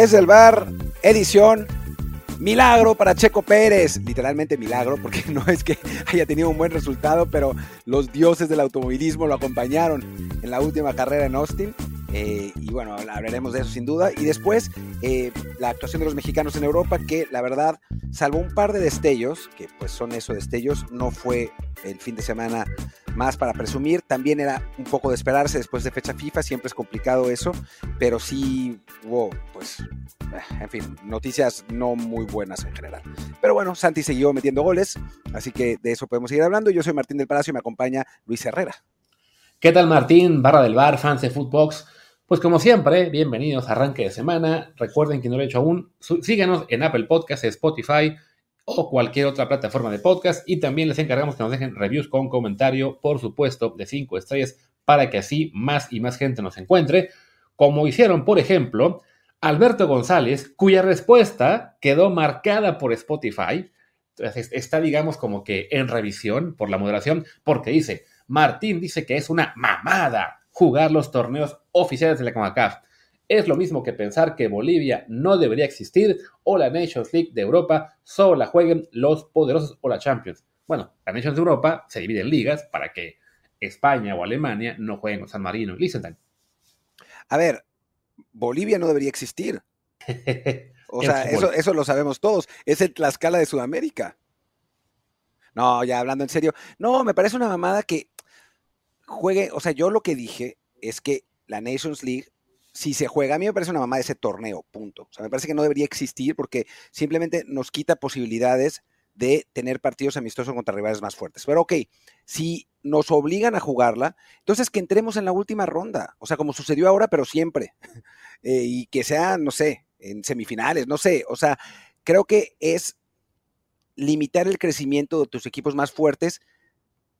Desde el bar, edición Milagro para Checo Pérez, literalmente milagro, porque no es que haya tenido un buen resultado, pero los dioses del automovilismo lo acompañaron en la última carrera en Austin. Eh, y bueno, hablaremos de eso sin duda. Y después, eh, la actuación de los mexicanos en Europa, que la verdad, salvo un par de destellos, que pues son eso, destellos, no fue el fin de semana más para presumir. También era un poco de esperarse después de fecha FIFA, siempre es complicado eso, pero sí hubo, pues, eh, en fin, noticias no muy buenas en general. Pero bueno, Santi siguió metiendo goles, así que de eso podemos seguir hablando. Yo soy Martín del Palacio y me acompaña Luis Herrera. ¿Qué tal Martín? Barra del bar, fans de Footbox. Pues como siempre, bienvenidos a Arranque de Semana. Recuerden que no lo he hecho aún, síganos en Apple Podcasts, Spotify o cualquier otra plataforma de podcast y también les encargamos que nos dejen reviews con comentario, por supuesto, de 5 estrellas para que así más y más gente nos encuentre, como hicieron, por ejemplo, Alberto González, cuya respuesta quedó marcada por Spotify. Está, digamos, como que en revisión por la moderación, porque dice, Martín dice que es una mamada jugar los torneos oficiales de la CONCACAF. Es lo mismo que pensar que Bolivia no debería existir o la Nations League de Europa solo la jueguen los poderosos o la Champions. Bueno, la Nations de Europa se divide en ligas para que España o Alemania no jueguen con San Marino y Liechtenstein. A ver, Bolivia no debería existir. o sea, eso, eso lo sabemos todos. Es el Tlaxcala de Sudamérica. No, ya hablando en serio. No, me parece una mamada que juegue, o sea, yo lo que dije es que la Nations League, si se juega, a mí me parece una mamá de ese torneo, punto. O sea, me parece que no debería existir porque simplemente nos quita posibilidades de tener partidos amistosos contra rivales más fuertes. Pero ok, si nos obligan a jugarla, entonces que entremos en la última ronda, o sea, como sucedió ahora, pero siempre, eh, y que sea, no sé, en semifinales, no sé, o sea, creo que es limitar el crecimiento de tus equipos más fuertes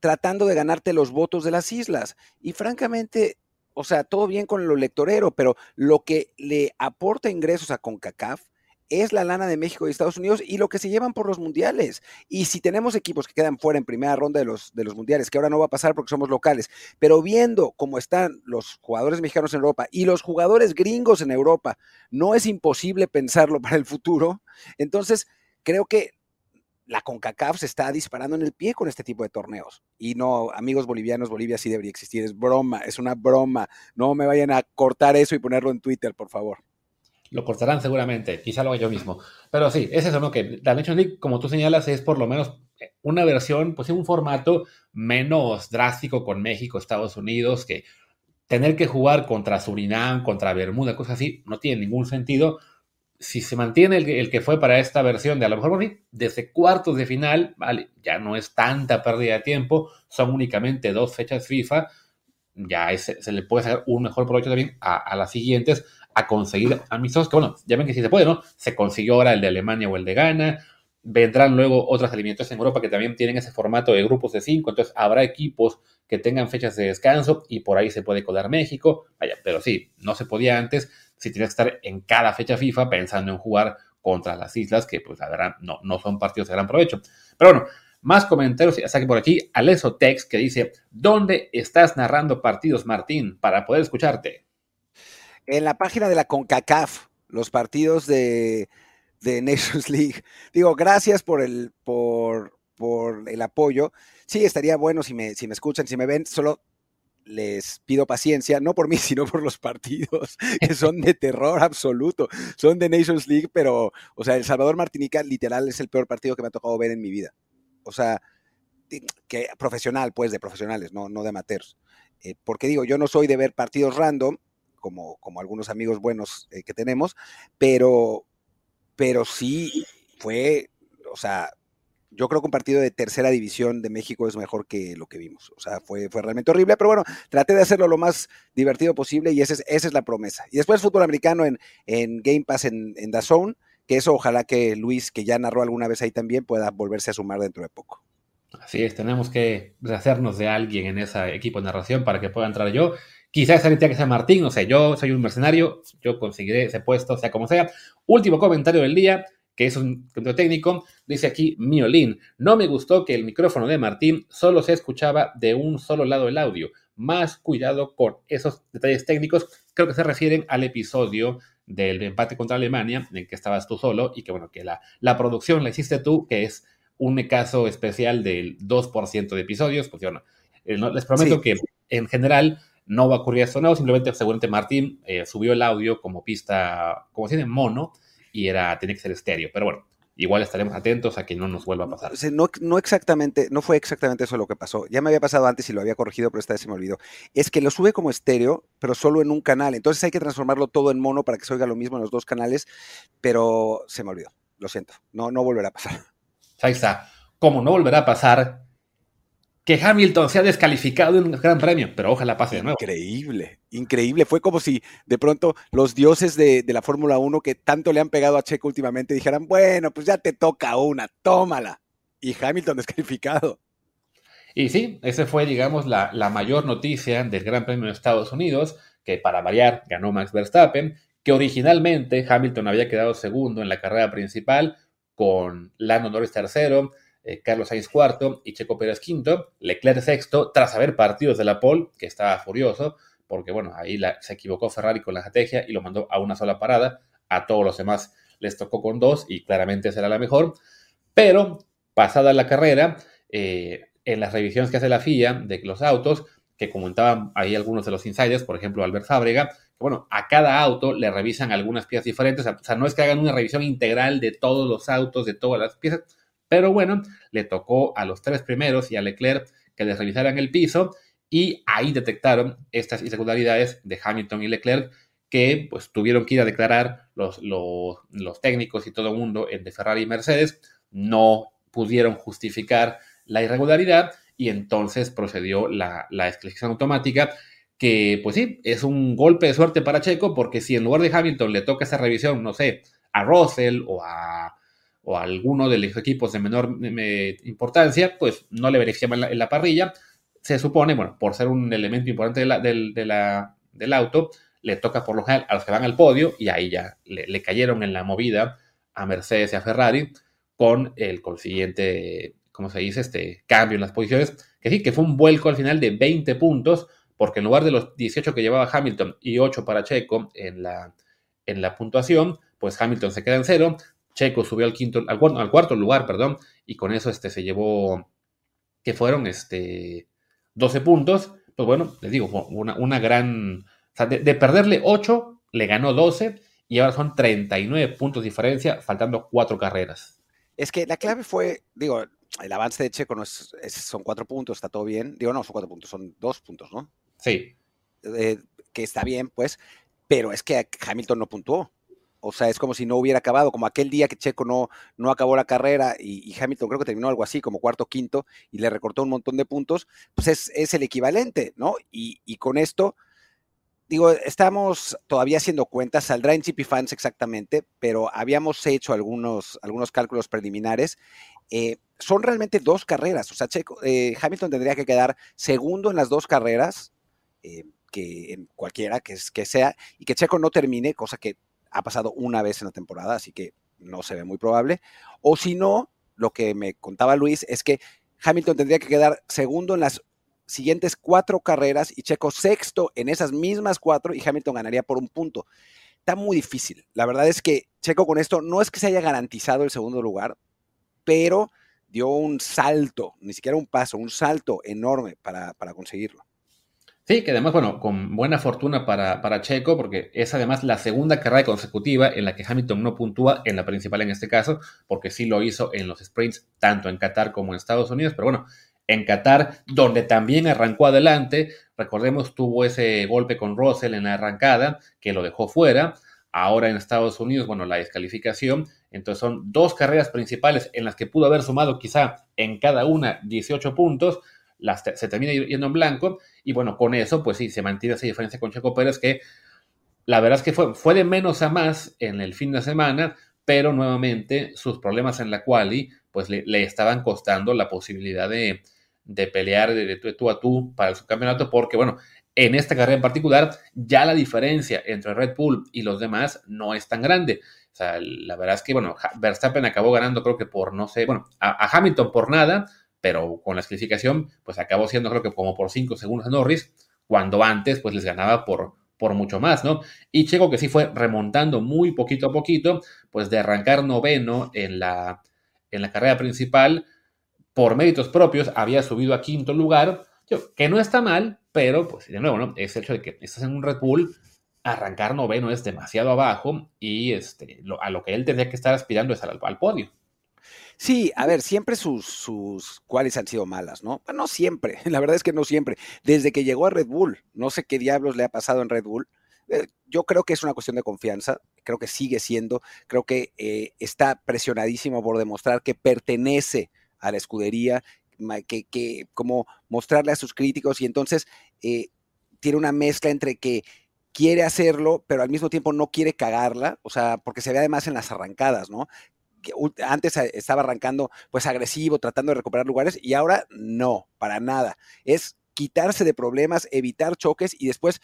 tratando de ganarte los votos de las islas. Y francamente, o sea, todo bien con lo electorero, pero lo que le aporta ingresos a CONCACAF es la lana de México y Estados Unidos y lo que se llevan por los mundiales. Y si tenemos equipos que quedan fuera en primera ronda de los, de los mundiales, que ahora no va a pasar porque somos locales, pero viendo cómo están los jugadores mexicanos en Europa y los jugadores gringos en Europa, no es imposible pensarlo para el futuro. Entonces, creo que la CONCACAF se está disparando en el pie con este tipo de torneos. Y no, amigos bolivianos, Bolivia sí debería existir. Es broma, es una broma. No me vayan a cortar eso y ponerlo en Twitter, por favor. Lo cortarán seguramente, quizá lo haga yo mismo. Pero sí, es eso, ¿no? Que la Nations League, como tú señalas, es por lo menos una versión, pues un formato menos drástico con México, Estados Unidos, que tener que jugar contra Surinam, contra Bermuda, cosas así, no tiene ningún sentido si se mantiene el, que fue para esta versión de a lo mejor desde cuartos de final, vale, ya no es tanta pérdida de tiempo, son únicamente dos fechas FIFA, ya se le puede sacar un mejor provecho también a, las siguientes, a conseguir amistosos, que bueno, ya ven que sí se puede, ¿no? Se consiguió ahora el de Alemania o el de Ghana, vendrán luego otras eliminatorias en Europa que también tienen ese formato de grupos de cinco, entonces habrá equipos que tengan fechas de descanso y por ahí se puede colar México, vaya, pero sí, no se podía antes, si tienes que estar en cada fecha FIFA pensando en jugar contra las islas, que pues la verdad no, no son partidos de gran provecho. Pero bueno, más comentarios, hasta que por aquí, Aleso Tex, que dice, ¿dónde estás narrando partidos, Martín, para poder escucharte? En la página de la CONCACAF, los partidos de, de Nations League. Digo, gracias por el, por, por el apoyo. Sí, estaría bueno si me, si me escuchan, si me ven, solo les pido paciencia, no por mí, sino por los partidos, que son de terror absoluto. Son de Nations League, pero, o sea, El Salvador Martinica literal es el peor partido que me ha tocado ver en mi vida. O sea, que profesional, pues, de profesionales, no, no de amateurs. Eh, porque digo, yo no soy de ver partidos random, como, como algunos amigos buenos eh, que tenemos, pero, pero sí fue, o sea, yo creo que un partido de tercera división de México es mejor que lo que vimos. O sea, fue, fue realmente horrible, pero bueno, traté de hacerlo lo más divertido posible y esa es, esa es la promesa. Y después fútbol americano en, en Game Pass en, en Zone, que eso ojalá que Luis, que ya narró alguna vez ahí también, pueda volverse a sumar dentro de poco. Así es, tenemos que hacernos de alguien en ese equipo de narración para que pueda entrar yo. Quizás esa que sea Martín, o sea, yo soy un mercenario, yo conseguiré ese puesto, sea como sea. Último comentario del día que es un control técnico, dice aquí Miolín, no me gustó que el micrófono de Martín solo se escuchaba de un solo lado el audio. Más cuidado con esos detalles técnicos. Creo que se refieren al episodio del empate contra Alemania, en que estabas tú solo y que bueno, que la, la producción la hiciste tú, que es un caso especial del 2% de episodios, pues eh, les prometo que en general no va a ocurrir esto, no, simplemente seguramente Martín eh, subió el audio como pista, como si en mono, y era, tenía que ser estéreo, pero bueno, igual estaremos atentos a que no nos vuelva a pasar. No, no exactamente, no fue exactamente eso lo que pasó. Ya me había pasado antes y lo había corregido, pero esta vez se me olvidó. Es que lo sube como estéreo, pero solo en un canal. Entonces hay que transformarlo todo en mono para que se oiga lo mismo en los dos canales, pero se me olvidó. Lo siento. No, no volverá a pasar. Ahí está. Como no volverá a pasar, que Hamilton sea descalificado en un gran premio, pero ojalá pase de nuevo. Increíble, increíble. Fue como si de pronto los dioses de, la Fórmula 1 que tanto le han pegado a Checo últimamente dijeran, bueno, pues ya te toca una, tómala. Y Hamilton descalificado. Y sí, esa fue, digamos, la, la mayor noticia del Gran Premio de Estados Unidos, que para variar ganó Max Verstappen, que originalmente Hamilton había quedado segundo en la carrera principal con Lando Norris tercero, eh, Carlos Sainz cuarto y Checo Pérez quinto, Leclerc sexto, tras haber partidos de la pole, que estaba furioso, porque bueno, ahí se equivocó Ferrari con la estrategia y lo mandó a una sola parada, a todos los demás les tocó con dos y claramente será la mejor, pero pasada la carrera, eh, en las revisiones que hace la FIA de los autos, que comentaban ahí algunos de los insiders, por ejemplo Albert Fábrega, que bueno, a cada auto le revisan algunas piezas diferentes, o sea, no es que hagan una revisión integral de todos los autos, de todas las piezas, pero bueno, le tocó a los tres primeros y a Leclerc que les revisaran el piso y ahí detectaron estas irregularidades de Hamilton y Leclerc que pues tuvieron que ir a declarar los, los, técnicos y todo el mundo de Ferrari y Mercedes, no pudieron justificar la irregularidad y entonces procedió la, la automática que pues sí, es un golpe de suerte para Checo porque si en lugar de Hamilton le toca esa revisión, no sé, a Russell o a o alguno de los equipos de menor importancia, pues no le beneficiaba en la, parrilla. Se supone, bueno, por ser un elemento importante del auto, le toca por lo general a los que van al podio y ahí ya le, cayeron en la movida a Mercedes y a Ferrari con el consiguiente, ¿cómo se dice? Este cambio en las posiciones, que sí, que fue un vuelco al final de 20 puntos, porque en lugar de los 18 que llevaba Hamilton y 8 para Checo en la, en la puntuación, pues Hamilton se queda en cero, Checo subió al quinto, al, cuarto lugar, perdón, y con eso este, se llevó, que fueron este, 12 puntos. Pues bueno, les digo, una, una gran, o sea, de, perderle 8, le ganó 12 y ahora son 39 puntos de diferencia, faltando cuatro carreras. Es que la clave fue, digo, el avance de Checo no es, son cuatro puntos, está todo bien. Digo, no, son cuatro puntos, son dos puntos, ¿no? Sí. Eh, que está bien, pues, pero es que Hamilton no puntuó. O sea, es como si no hubiera acabado, como aquel día que Checo no, no acabó la carrera y, Hamilton creo que terminó algo así, como cuarto, quinto, y le recortó un montón de puntos, pues es, el equivalente, ¿no? Y, con esto, digo, estamos todavía haciendo cuentas, saldrá en GP Fans exactamente, pero habíamos hecho algunos, algunos cálculos preliminares. Eh, son realmente dos carreras, o sea, Checo, eh, Hamilton tendría que quedar segundo en las dos carreras. Eh, que en cualquiera que, que sea, y que Checo no termine, cosa que ha pasado una vez en la temporada, así que no se ve muy probable. O si no, lo que me contaba Luis es que Hamilton tendría que quedar segundo en las siguientes cuatro carreras y Checo sexto en esas mismas cuatro y Hamilton ganaría por un punto. Está muy difícil. La verdad es que Checo con esto no es que se haya garantizado el segundo lugar, pero dio un salto, ni siquiera un paso, un salto enorme para, para conseguirlo. Sí, que además, bueno, con buena fortuna para, para, Checo, porque es además la segunda carrera consecutiva en la que Hamilton no puntúa, en la principal en este caso, porque sí lo hizo en los sprints, tanto en Qatar como en Estados Unidos, pero bueno, en Qatar, donde también arrancó adelante, recordemos, tuvo ese golpe con Russell en la arrancada, que lo dejó fuera, ahora en Estados Unidos, bueno, la descalificación, entonces son dos carreras principales en las que pudo haber sumado quizá en cada una 18 puntos, se termina yendo en blanco y bueno, con eso pues sí, se mantiene esa diferencia con Checo Pérez que la verdad es que fue, fue de menos a más en el fin de semana, pero nuevamente sus problemas en la quali pues le, estaban costando la posibilidad de, pelear de, tú a tú para el subcampeonato porque bueno, en esta carrera en particular ya la diferencia entre Red Bull y los demás no es tan grande. O sea, la verdad es que, bueno, Verstappen acabó ganando creo que por, no sé, bueno, a Hamilton por nada, pero con la clasificación, pues acabó siendo creo que como por 5 segundos a Norris, cuando antes pues les ganaba por, por mucho más, ¿no? Y Checo que sí fue remontando muy poquito a poquito, pues de arrancar noveno en la, en la carrera principal, por méritos propios, había subido a quinto lugar, que no está mal, pero pues de nuevo, ¿no? Es el hecho de que estás en un Red Bull, arrancar noveno es demasiado abajo y este, a lo que él tendría que estar aspirando es al, al podio. Sí, a ver, siempre sus, sus cuales han sido malas, ¿no? No siempre, la verdad es que no siempre. Desde que llegó a Red Bull, no sé qué diablos le ha pasado en Red Bull. Eh, yo creo que es una cuestión de confianza, creo que sigue siendo, creo que eh, está presionadísimo por demostrar que pertenece a la escudería, que, que como mostrarle a sus críticos y entonces eh, tiene una mezcla entre que quiere hacerlo, pero al mismo tiempo no quiere cagarla, o sea, porque se ve además en las arrancadas, ¿no? Antes estaba arrancando pues agresivo, tratando de recuperar lugares y ahora no, para nada. Es quitarse de problemas, evitar choques y después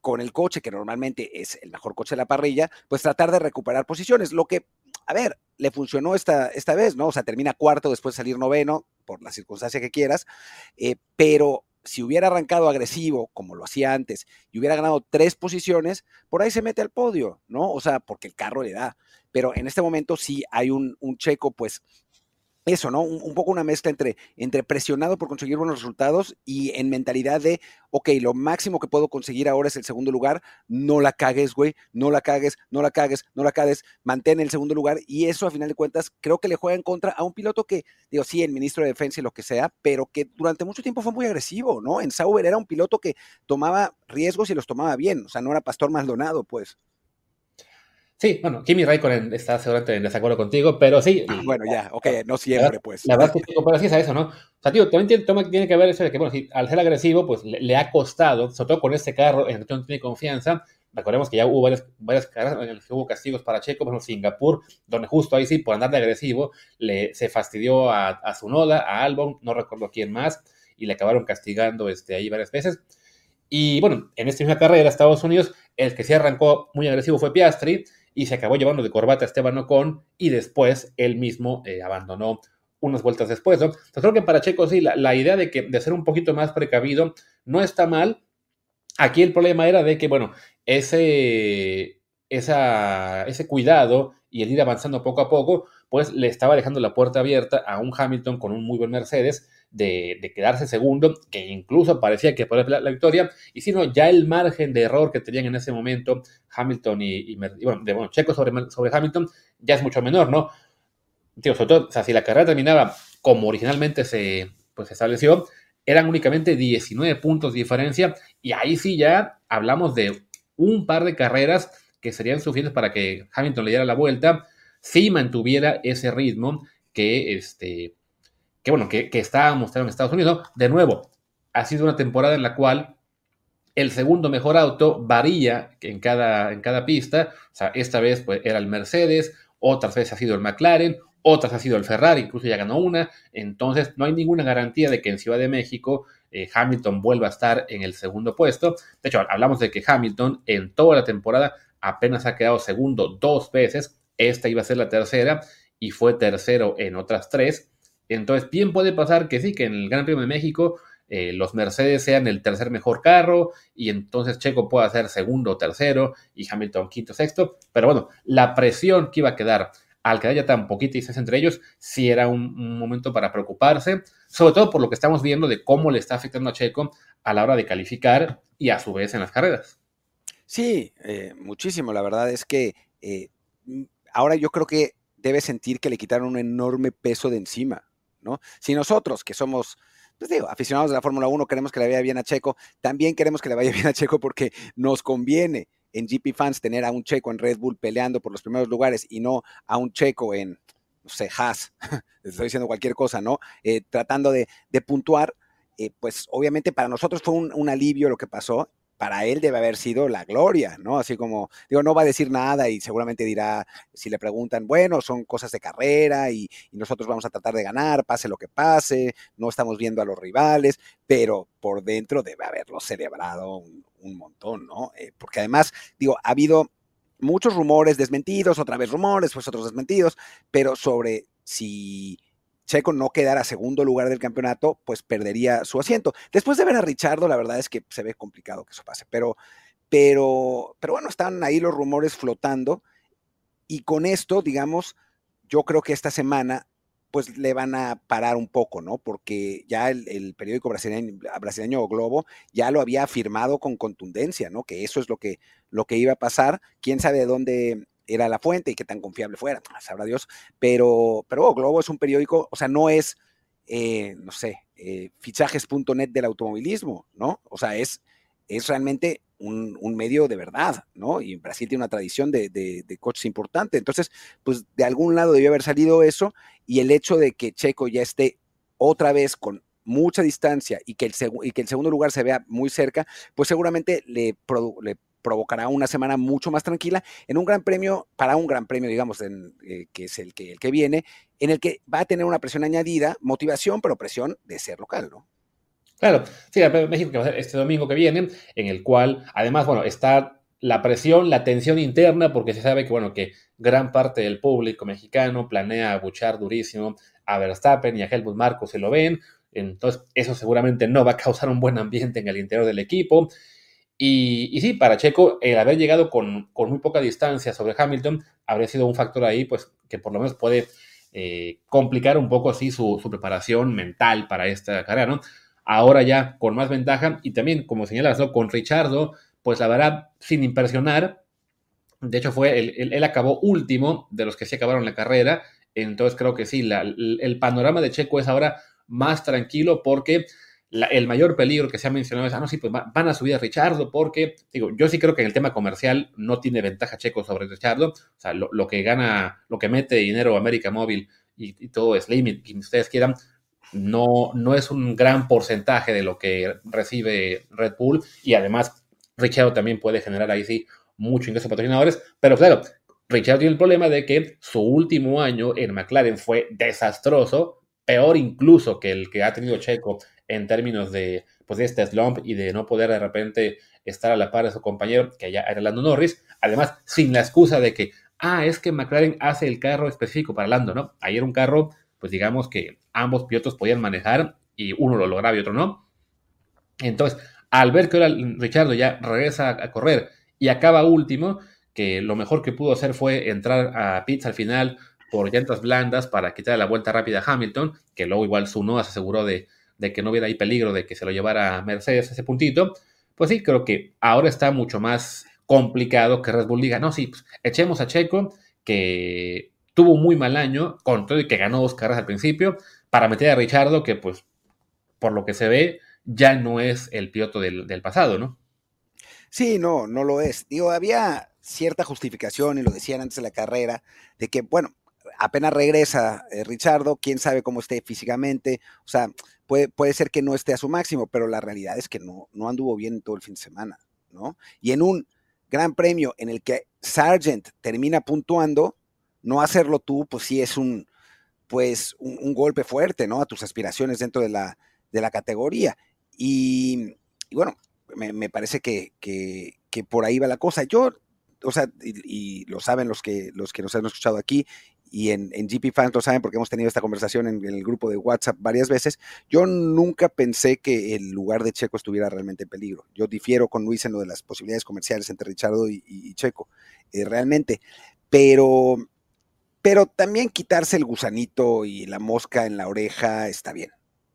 con el coche, que normalmente es el mejor coche de la parrilla, pues tratar de recuperar posiciones, lo que, a ver, le funcionó esta, esta vez, ¿no? O sea, termina cuarto después de salir noveno, por la circunstancia que quieras, eh, pero si hubiera arrancado agresivo, como lo hacía antes, y hubiera ganado tres posiciones, por ahí se mete al podio, ¿no? O sea, porque el carro le da. Pero en este momento sí hay un, un checo, pues, eso, ¿no? Un, poco una mezcla entre, entre presionado por conseguir buenos resultados y en mentalidad de, ok, lo máximo que puedo conseguir ahora es el segundo lugar, no la cagues, güey, no la cagues, no la cagues, no la cagues, mantén el segundo lugar y eso a final de cuentas creo que le juega en contra a un piloto que, digo, sí, el ministro de Defensa y lo que sea, pero que durante mucho tiempo fue muy agresivo, ¿no? En Sauber era un piloto que tomaba riesgos y los tomaba bien, o sea, no era Pastor Maldonado, pues. Sí, bueno, Kimi Raikkonen está seguramente en desacuerdo contigo, pero sí. Ah, bueno, ya, ok, no siempre, pues. La verdad es que pero sí es a eso, ¿no? O sea, tío, también tiene, que ver eso de que, bueno, si al ser agresivo, pues le, ha costado, sobre todo con este carro en el que no tiene confianza. Recordemos que ya hubo varias, varias carreras en las que hubo castigos para Checo, por ejemplo, Singapur, donde justo ahí sí, por andar de agresivo, le, se fastidió a, a Zunoda, a Albon, no recuerdo quién más, y le acabaron castigando este, ahí varias veces. Y bueno, en esta misma carrera, Estados Unidos, el que se arrancó muy agresivo fue Piastri, y se acabó llevando de corbata a Esteban Ocon y después él mismo eh, abandonó unas vueltas después. Entonces creo que para Checo sí, la, idea de, que, de ser un poquito más precavido no está mal. Aquí el problema era de que, bueno, ese, esa, ese cuidado y el ir avanzando poco a poco, pues le estaba dejando la puerta abierta a un Hamilton con un muy buen Mercedes de, quedarse segundo, que incluso parecía que podía la, la victoria, y sino ya el margen de error que tenían en ese momento Hamilton y, bueno, de, bueno, Checo sobre, sobre Hamilton ya es mucho menor, ¿no? Tío, sobre todo, o sea, si la carrera terminaba como originalmente se, pues, se estableció, eran únicamente 19 puntos de diferencia, y ahí sí ya hablamos de un par de carreras que serían suficientes para que Hamilton le diera la vuelta, si mantuviera ese ritmo que, este, que bueno, que, que está mostrando en Estados Unidos. De nuevo, ha sido una temporada en la cual el segundo mejor auto varía en cada, en cada pista. O sea, esta vez pues, era el Mercedes, otras veces ha sido el McLaren, otras ha sido el Ferrari, incluso ya ganó una. Entonces, no hay ninguna garantía de que en Ciudad de México eh, Hamilton vuelva a estar en el segundo puesto. De hecho, hablamos de que Hamilton en toda la temporada apenas ha quedado segundo dos veces. Esta iba a ser la tercera y fue tercero en otras tres. Entonces, bien puede pasar que sí, que en el Gran Premio de México eh, los Mercedes sean el tercer mejor carro y entonces Checo pueda ser segundo o tercero y Hamilton quinto sexto. Pero bueno, la presión que iba a quedar al quedar ya tan poquita distancia entre ellos, sí era un, momento para preocuparse, sobre todo por lo que estamos viendo de cómo le está afectando a Checo a la hora de calificar y a su vez en las carreras. Sí, eh, muchísimo. La verdad es que eh, ahora yo creo que debe sentir que le quitaron un enorme peso de encima. ¿no? Si nosotros, que somos pues digo, aficionados de la Fórmula 1 queremos que le vaya bien a Checo, también queremos que le vaya bien a Checo porque nos conviene en GP Fans tener a un Checo en Red Bull peleando por los primeros lugares y no a un Checo en, no sé, Haas, estoy diciendo cualquier cosa, ¿no? Eh, tratando de, puntuar, eh, pues obviamente para nosotros fue un alivio lo que pasó para él debe haber sido la gloria, ¿no? Así como, digo, no va a decir nada y seguramente dirá, si le preguntan, bueno, son cosas de carrera y, nosotros vamos a tratar de ganar, pase lo que pase, no estamos viendo a los rivales, pero por dentro debe haberlo celebrado un, montón, ¿no? Eh, porque además, digo, ha habido muchos rumores desmentidos, otra vez rumores, pues otros desmentidos, pero sobre si Checo no quedara segundo lugar del campeonato, pues perdería su asiento. Después de ver a Richardo, la verdad es que se ve complicado que eso pase, pero, pero, pero bueno, están ahí los rumores flotando y con esto, digamos, yo creo que esta semana pues le van a parar un poco, ¿no? Porque ya el, periódico brasileño, Globo ya lo había afirmado con contundencia, ¿no? Que eso es lo que, lo que iba a pasar. ¿Quién sabe de dónde era la fuente y qué tan confiable fuera? Ah, sabrá Dios. Pero, pero Globo es un periódico, o sea, no es, eh, no sé, eh, fichajes.net del automovilismo, ¿no? O sea, es, es realmente un, medio de verdad, ¿no? Y Brasil tiene una tradición de, de, coches importante. Entonces, pues de algún lado debió haber salido eso y el hecho de que Checo ya esté otra vez con mucha distancia y que el, y que el segundo lugar se vea muy cerca, pues seguramente le, le provocará una semana mucho más tranquila en un gran premio, para un gran premio, digamos, eh, que es el que, el que viene, en el que va a tener una presión añadida, motivación, pero presión de ser local, ¿no? Claro, sí, el México que va a ser este domingo que viene, en el cual además, bueno, está la presión, la tensión interna, porque se sabe que, bueno, que gran parte del público mexicano planea abuchar durísimo a Verstappen y a Helmut Marko se lo ven, entonces eso seguramente no va a causar un buen ambiente en el interior del equipo. Y, y sí, para Checo, el haber llegado con, con, muy poca distancia sobre Hamilton habría sido un factor ahí, pues, que por lo menos puede eh, complicar un poco así su, preparación mental para esta carrera, ¿no? ahora ya con más ventaja y también, como señalas, con Richardo, pues la verdad, sin impresionar, de hecho fue, él, acabó último de los que sí acabaron la carrera, entonces creo que sí, el panorama de Checo es ahora más tranquilo porque el mayor peligro que se ha mencionado es, ah, no, sí, pues van a subir a Richardo porque, digo, yo sí creo que en el tema comercial no tiene ventaja Checo sobre Richardo, o sea, lo, que gana, lo que mete dinero América Móvil y, y todo Slim, quien ustedes quieran, no, no es un gran porcentaje de lo que recibe Red Bull. Y además Richard también puede generar ahí sí mucho ingreso de patrocinadores, pero claro, Richard tiene el problema de que su último año en McLaren fue desastroso, peor incluso que el que ha tenido Checo en términos de, pues, de este slump y de no poder de repente estar a la par de su compañero, que ya era Lando Norris, además sin la excusa de que, ah, es que McLaren hace el carro específico para Lando, ¿no? Ahí era un carro pues digamos que ambos pilotos podían manejar y uno lo lograba y otro no. Entonces, al ver que ahora Richardo ya regresa a correr y acaba último, que lo mejor que pudo hacer fue entrar a pits al final por llantas blandas para quitar la vuelta rápida a Hamilton, que luego igual su no se aseguró de, que no hubiera ahí peligro de que se lo llevara Mercedes ese puntito, pues sí, creo que ahora está mucho más complicado que Red Bull diga, no, sí, pues, echemos a Checo, que tuvo un muy mal año, con todo y que ganó dos carreras al principio, para meter a Richardo, que pues, por lo que se ve, ya no es el piloto del, pasado, ¿no? Sí, no, no lo es. Digo, había cierta justificación, y lo decían antes de la carrera, de que, bueno, apenas regresa eh, Richardo, quién sabe cómo esté físicamente, o sea, puede, puede ser que no esté a su máximo, pero la realidad es que no, no anduvo bien todo el fin de semana, ¿no? Y en un gran premio en el que Sargent termina puntuando, no hacerlo tú, pues sí es un, pues, un, golpe fuerte, ¿no? A tus aspiraciones dentro de la, de la categoría. Y, bueno, me, parece que, que, por ahí va la cosa. Yo, o sea, y, lo saben los que, los que nos han escuchado aquí, y en, en, GP Fans lo saben porque hemos tenido esta conversación en, el grupo de WhatsApp varias veces, yo nunca pensé que el lugar de Checo estuviera realmente en peligro. Yo difiero con Luis en lo de las posibilidades comerciales entre Richardo y, Checo, eh, realmente. Pero pero también quitarse el gusanito y la mosca en la oreja está bien,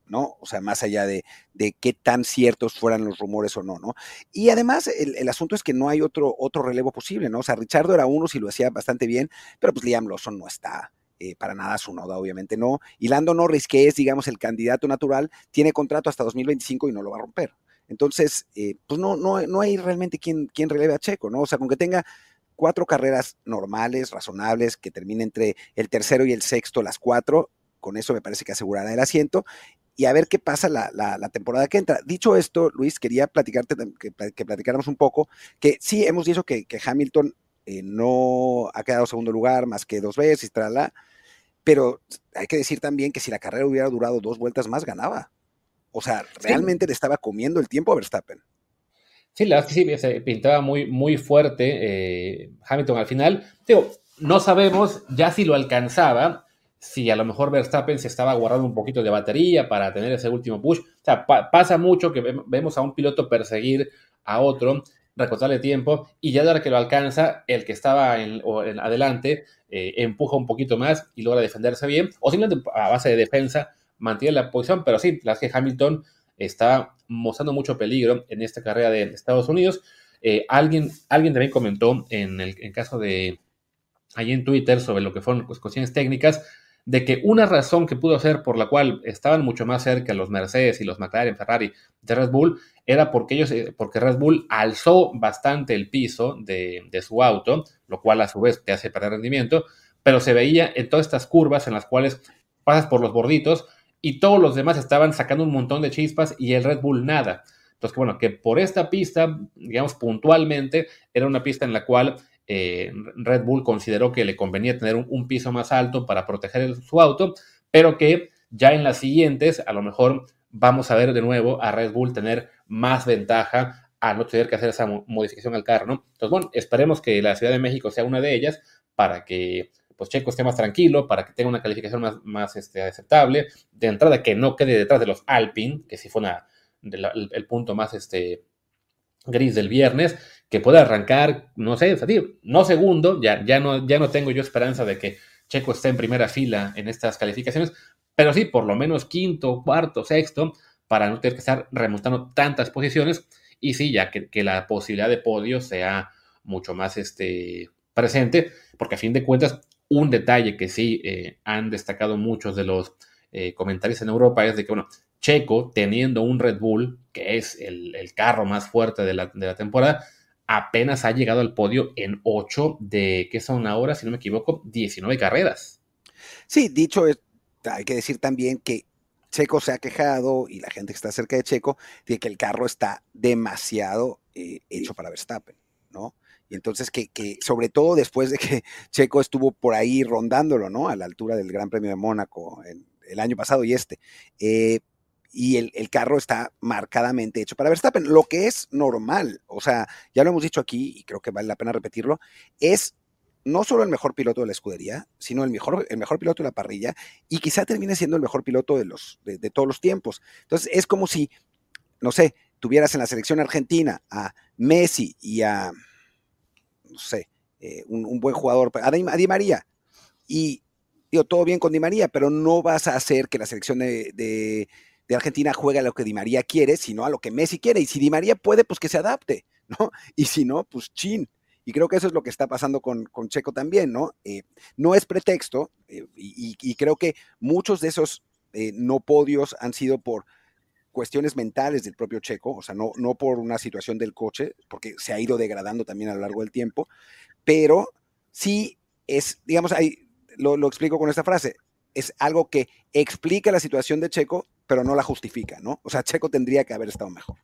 ¿no? O sea, más allá de, de qué tan ciertos fueran los rumores o no, ¿no? Y además, el, asunto es que no hay otro, otro relevo posible, ¿no? O sea, Richardo era uno si lo hacía bastante bien, pero pues Liam Lawson no está. Eh, para nada su noda, obviamente no. Y Lando Norris, que es, digamos, el candidato natural, tiene contrato hasta 2025 y no lo va a romper. Entonces, eh, pues no, no, no hay realmente quien, quien releve a Checo, ¿no? O sea, con que tenga cuatro carreras normales, razonables, que termine entre el tercero y el sexto, las cuatro. Con eso me parece que asegurará el asiento. Y a ver qué pasa la, temporada que entra. Dicho esto, Luis, quería platicarte, que, platicáramos un poco, que sí, hemos dicho que, Hamilton eh, no ha quedado segundo lugar más que dos veces, la, pero hay que decir también que si la carrera hubiera durado dos vueltas más, ganaba. O sea, realmente le estaba comiendo el tiempo a Verstappen. Sí, la verdad es que sí, se pintaba muy, muy fuerte eh, Hamilton al final. Digo, no sabemos ya si lo alcanzaba, si a lo mejor Verstappen se estaba guardando un poquito de batería para tener ese último push. O sea, pasa mucho que vemos a un piloto perseguir a otro recortarle tiempo y ya de que lo alcanza, el que estaba en, adelante eh, empuja un poquito más y logra defenderse bien, o simplemente a base de defensa mantiene la posición, pero sí, la que Hamilton está mostrando mucho peligro en esta carrera de Estados Unidos. Eh, alguien, alguien también comentó en el caso de ahí en Twitter sobre lo que fueron cuestiones técnicas, de que una razón que pudo ser por la cual estaban mucho más cerca los Mercedes y los McLaren, Ferrari de Red Bull, era porque ellos, eh, porque Red Bull alzó bastante el piso de, su auto, lo cual a su vez te hace perder rendimiento, pero se veía en todas estas curvas en las cuales pasas por los borditos y todos los demás estaban sacando un montón de chispas y el Red Bull nada. Entonces, bueno, que por esta pista, digamos puntualmente, era una pista en la cual eh, Red Bull consideró que le convenía tener un, piso más alto para proteger su auto, pero que ya en las siguientes a lo mejor vamos a ver de nuevo a Red Bull tener más ventaja a no tener que hacer esa modificación al carro, ¿no? Entonces, bueno, esperemos que la Ciudad de México sea una de ellas para que pues Checo esté más tranquilo, para que tenga una calificación más, este, aceptable, de entrada que no quede detrás de los Alpine, que sí fue una, el, punto más este, gris del viernes, que pueda arrancar, no sé, no segundo, ya, ya, no, ya no tengo yo esperanza de que Checo esté en primera fila en estas calificaciones, pero sí, por lo menos quinto, cuarto, sexto, para no tener que estar remontando tantas posiciones y sí, ya que, la posibilidad de podio sea mucho más este, presente, porque a fin de cuentas, un detalle que sí eh, han destacado muchos de los eh, en Europa es de que, bueno, Checo, teniendo un Red Bull, que es el, carro más fuerte de la, temporada, apenas ha llegado al podio en 8 de, ¿qué son ahora? Si no me equivoco, 19 carreras. Sí, dicho, hay que decir también que Checo se ha quejado y la gente que está cerca de Checo de que el carro está demasiado eh, hecho para Verstappen, ¿no? Y entonces que, sobre todo después de que Checo estuvo por ahí rondándolo, ¿no? A la altura del Gran Premio de Mónaco el año pasado y este. Eh, y el, carro está marcadamente hecho para Verstappen, lo que es normal, o sea, ya lo hemos dicho aquí y creo que vale la pena repetirlo, es no solo el mejor piloto de la escudería, sino el mejor, el mejor piloto de la parrilla y quizá termine siendo el mejor piloto de, los, de, todos los tiempos. Entonces es como si, no sé, tuvieras en la selección argentina a Messi y a, no sé, eh, un, buen jugador, a Di, María, y digo, todo bien con Di María, pero no vas a hacer que la selección de Argentina juega a lo que Di María quiere, sino a lo que Messi quiere. Y si Di María puede, pues que se adapte, ¿no? Y si no, pues chin. Y creo que eso es lo que está pasando con, con Checo también, ¿no? Eh, no es pretexto, eh, y, creo que muchos de esos eh, no podios han sido por cuestiones mentales del propio Checo, o sea, no, no por una situación del coche, porque se ha ido degradando también a lo largo del tiempo, pero sí es, digamos, ahí lo, lo explico con esta frase, es algo que explica la situación de Checo, pero no la justifica, ¿no? O sea, Checo tendría que haber estado mejor.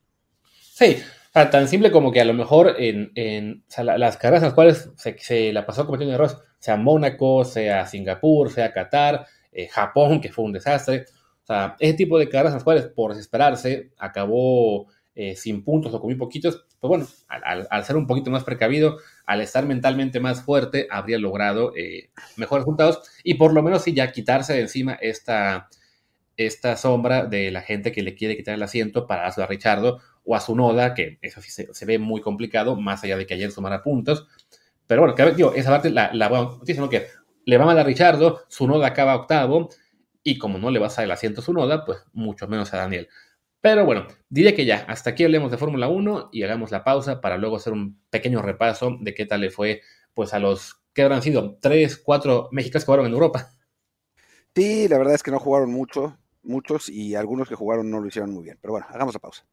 Sí, tan simple como que a lo mejor en, las carreras en las cuales se, la pasó cometiendo errores, sea Mónaco, sea Singapur, sea Qatar, eh, Japón, que fue un desastre. O sea, ese tipo de carreras en las cuales, por desesperarse, acabó eh, sin puntos o con muy poquitos, pues bueno, al, ser un poquito más precavido, al estar mentalmente más fuerte, habría logrado eh, mejores resultados y por lo menos sí ya quitarse de encima esta, esta sombra de la gente que le quiere quitar el asiento para a Richardo o a su Noda, que eso sí se, ve muy complicado, más allá de que ayer sumara puntos. Pero bueno, que, digo, esa parte la, la noticia, Que le va mal a Richardo, su Noda acaba octavo, y como no le va a el asiento a su Noda, pues mucho menos a Daniel. Pero bueno, diría que ya, hasta aquí hablemos de Fórmula 1 y hagamos la pausa para luego hacer un pequeño repaso de qué tal le fue pues a los que habrán sido tres, cuatro mexicanos que jugaron en Europa. Sí, la verdad es que no jugaron mucho, muchos y algunos que jugaron no lo hicieron muy bien. Pero bueno, hagamos la pausa.